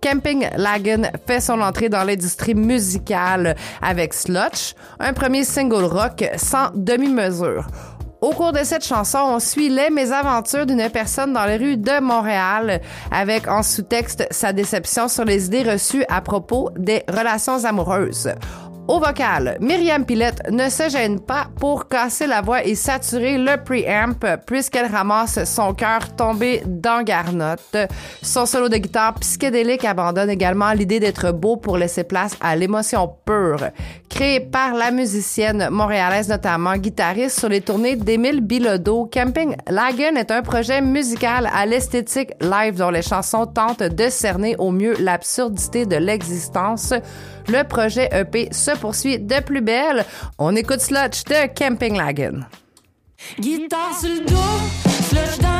Camping Lagan fait son entrée dans l'industrie musicale avec Slutch, un premier single rock sans demi-mesure. Au cours de cette chanson, on suit les mésaventures d'une personne dans les rues de Montréal avec en sous-texte sa déception sur les idées reçues à propos des relations amoureuses. Au vocal, Myriam Pilette ne se gêne pas pour casser la voix et saturer le preamp puisqu'elle ramasse son cœur tombé dans garnotte. Son solo de guitare psychédélique abandonne également l'idée d'être beau pour laisser place à l'émotion pure. Créé par la musicienne montréalaise notamment guitariste sur les tournées d'Émile Bilodeau, Camping Lagen est un projet musical à l'esthétique live dont les chansons tentent de cerner au mieux l'absurdité de l'existence. Le projet EP se poursuit de plus belle. On écoute Sludge de Camping Lagan. Guitare sur le dos.